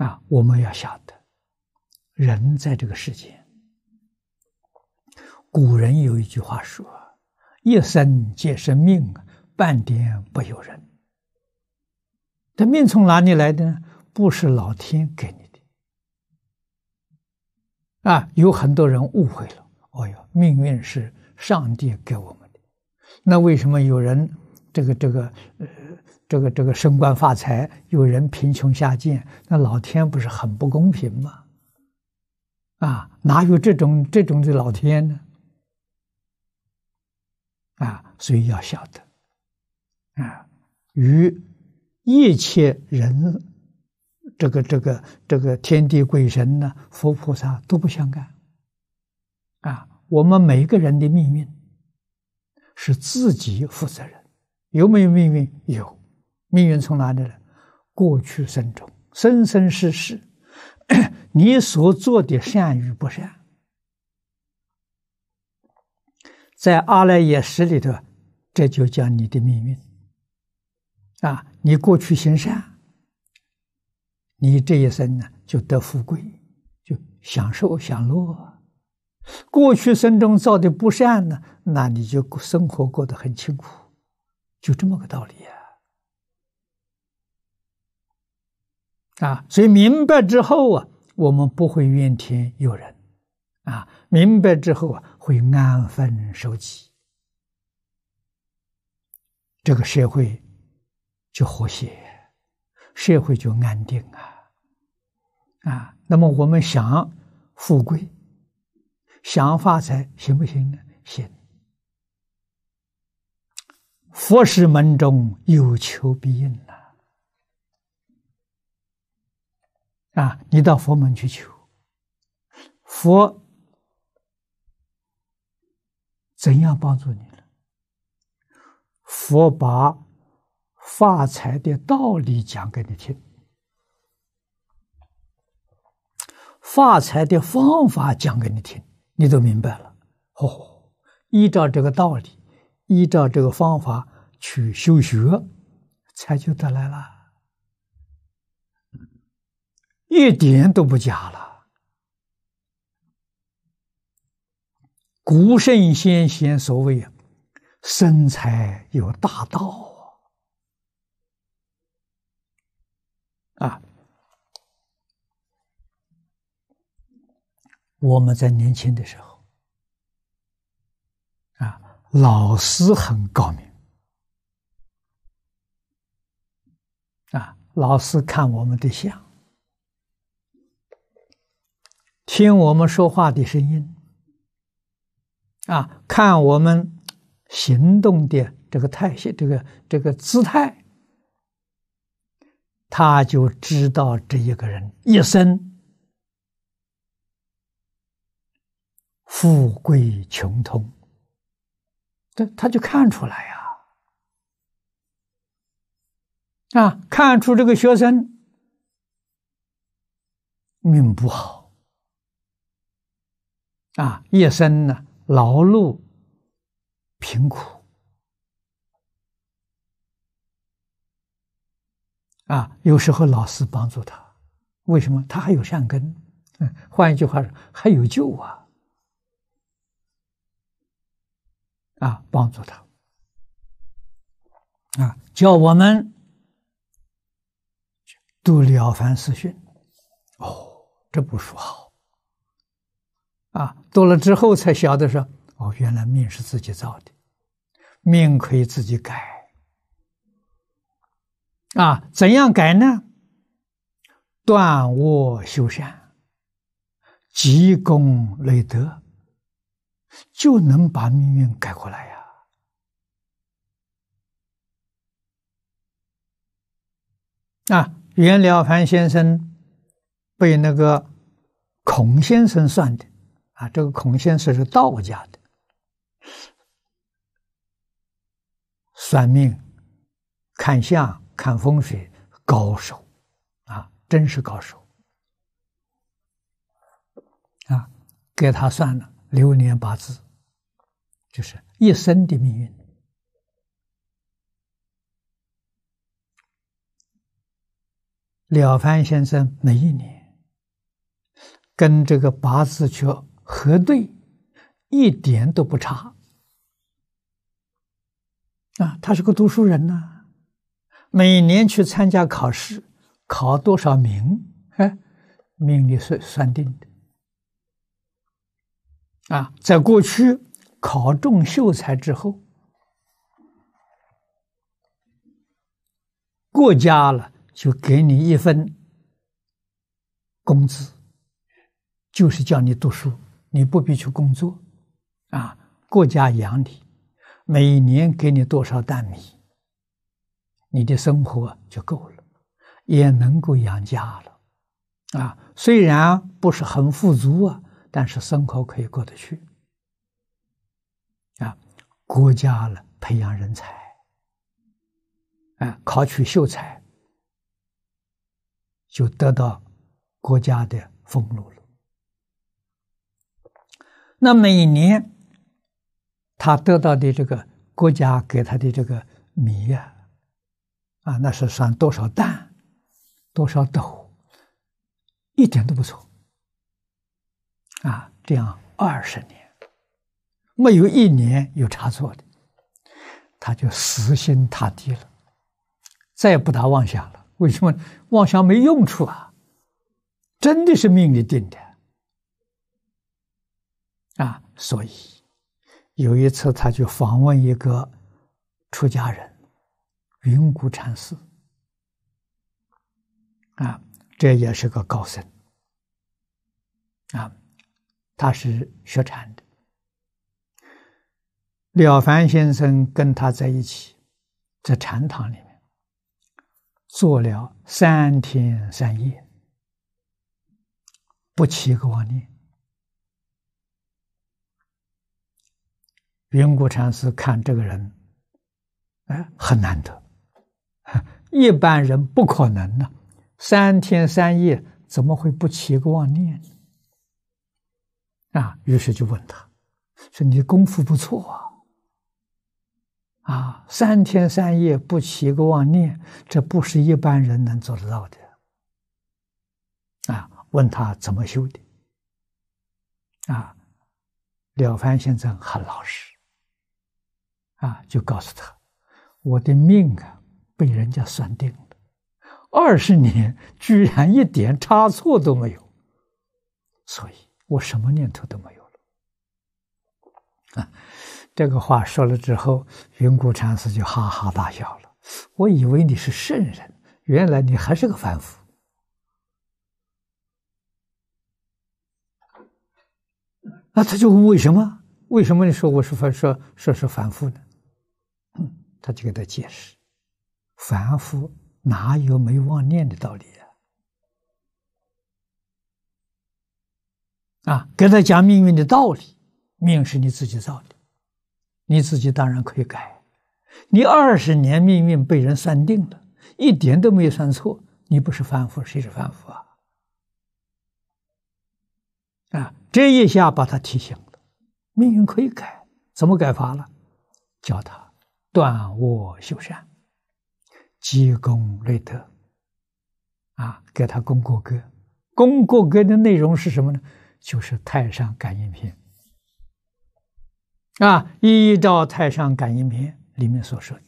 啊，我们要晓得，人在这个世界，古人有一句话说：“一生皆是命，半点不由人。”这命从哪里来的呢？不是老天给你的。啊，有很多人误会了。哦哟，命运是上帝给我们的。那为什么有人这个这个呃？这个这个升官发财，有人贫穷下贱，那老天不是很不公平吗？啊，哪有这种这种的老天呢？啊，所以要晓得，啊，与一切人，这个这个这个天地鬼神呢，佛菩萨都不相干。啊，我们每个人的命运是自己负责任，有没有命运？有。命运从哪里来？过去生中，生生世世，你所做的善与不善，在阿赖耶识里头，这就叫你的命运。啊，你过去行善，你这一生呢就得富贵，就享受享乐；过去生中造的不善呢，那你就生活过得很清苦，就这么个道理呀。啊，啊所以明白之后啊，我们不会怨天尤人，啊，明白之后啊，会安分守己，这个社会就和谐，社会就安定啊，啊，那么我们想富贵，想发财，行不行呢？行。佛事门中有求必应呐。啊，你到佛门去求，佛怎样帮助你了？佛把发财的道理讲给你听，发财的方法讲给你听，你都明白了。哦，依照这个道理，依照这个方法去修学，财就得来了。一点都不假了。古圣先贤所谓啊，生财有大道啊！我们在年轻的时候啊，老师很高明啊，老师看我们的相。听我们说话的声音，啊，看我们行动的这个态势，这个这个姿态，他就知道这一个人一生富贵穷通，这他就看出来呀，啊，看出这个学生命不好。啊，一生呢劳碌贫苦啊，有时候老师帮助他，为什么？他还有善根。嗯，换一句话说，还有救啊！啊，帮助他啊，叫我们读《了凡四训》。哦，这部书好。啊，读了之后才晓得说，哦，原来命是自己造的，命可以自己改。啊，怎样改呢？断恶修善，积功累德，就能把命运改过来呀！啊，袁了凡先生被那个孔先生算的。啊，这个孔先生是道家的，算命、看相、看风水高手，啊，真是高手，啊，给他算了流年八字，就是一生的命运，了凡先生每一年跟这个八字去核对，一点都不差。啊，他是个读书人呐，每年去参加考试，考多少名，哎，命里算算定的。啊，在过去考中秀才之后，国家了就给你一份工资，就是叫你读书，你不必去工作，啊，国家养你。每年给你多少担米，你的生活就够了，也能够养家了，啊，虽然不是很富足啊，但是生活可以过得去，啊，国家了培养人才，啊，考取秀才，就得到国家的俸禄了。那每年。他得到的这个国家给他的这个米呀，啊，那是算多少担，多少斗，一点都不错。啊，这样二十年，没有一年有差错的，他就死心塌地了，再也不打妄想了。为什么妄想没用处啊？真的是命里定的啊，所以。有一次，他去访问一个出家人，云谷禅师，啊，这也是个高僧，啊，他是学禅的。了凡先生跟他在一起，在禅堂里面坐了三天三夜，不起一个妄念。云谷禅师看这个人，哎，很难得，一般人不可能呢。三天三夜怎么会不起个妄念？啊，于是就问他，说：“你功夫不错啊，啊，三天三夜不起个妄念，这不是一般人能做得到的。”啊，问他怎么修的？啊，了凡先生很老实。啊，就告诉他，我的命啊，被人家算定了，二十年居然一点差错都没有，所以我什么念头都没有了。啊，这个话说了之后，云谷禅师就哈哈大笑了。我以为你是圣人，原来你还是个凡夫。那他就问为什么？为什么你说我是凡说说是凡夫呢？他就给他解释：“凡夫哪有没妄念的道理啊？啊，给他讲命运的道理，命是你自己造的，你自己当然可以改。你二十年命运被人算定了，一点都没有算错，你不是凡夫，谁是凡夫啊？啊，这一下把他提醒了，命运可以改，怎么改法了？教他。”断卧修善，积功累德，啊，给他供过歌。供过歌的内容是什么呢？就是《太上感应篇》啊，依照《太上感应篇》里面所说的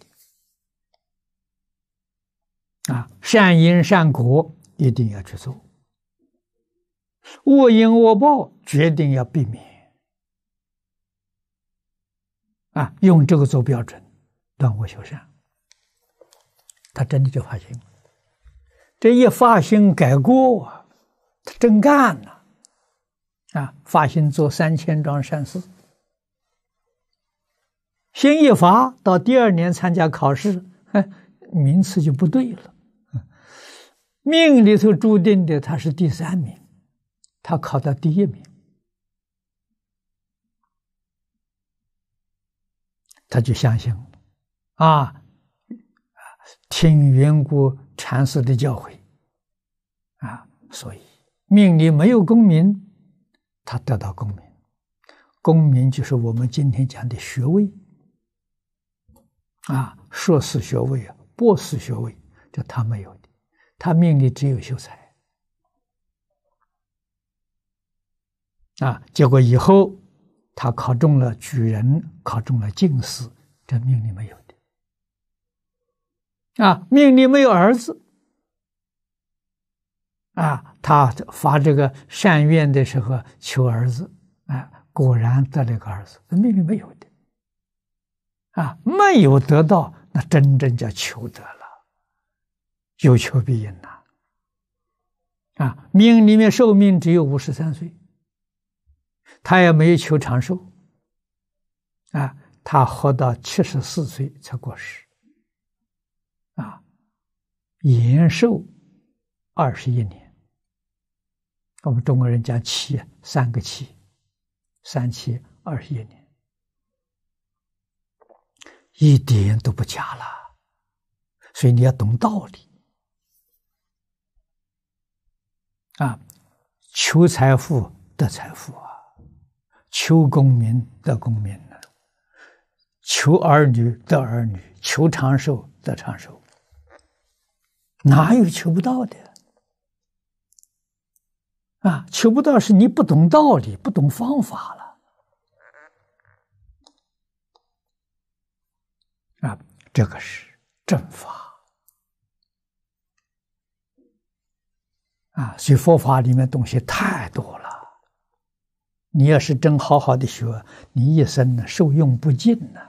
啊，善因善果一定要去做，恶因恶报决定要避免啊，用这个做标准。断我修善，他真的就发心，这一发心改过，他真干了，啊，发心做三千桩善事，心一发，到第二年参加考试，哎，名次就不对了，命里头注定的他是第三名，他考到第一名，他就相信了。啊，听缘故禅师的教诲，啊，所以命里没有功名，他得到功名，功名就是我们今天讲的学位，啊，硕士学位啊，博士学位，这他没有的，他命里只有秀才啊。结果以后他考中了举人，考中了进士，这命里没有啊。命里没有儿子啊，他发这个善愿的时候求儿子啊，果然得了个儿子，命里没有的啊，没有得到，那真正叫求得了。有求必应呐！啊，命里面寿命只有五十三岁，他也没有求长寿，啊，他活到七十四岁才过世，延寿二十一年。我们中国人讲七，三个七，三七二十一年，一点都不假了。所以你要懂道理。啊，求财富得财富啊，求功名得功名呢，求儿女得儿女，求长寿得长寿，哪有求不到的？啊，求不到是你不懂道理，不懂方法了。啊，这个是正法。啊，所以佛法里面东西太多了。你要是真好好的学，你一生呢受用不尽呢。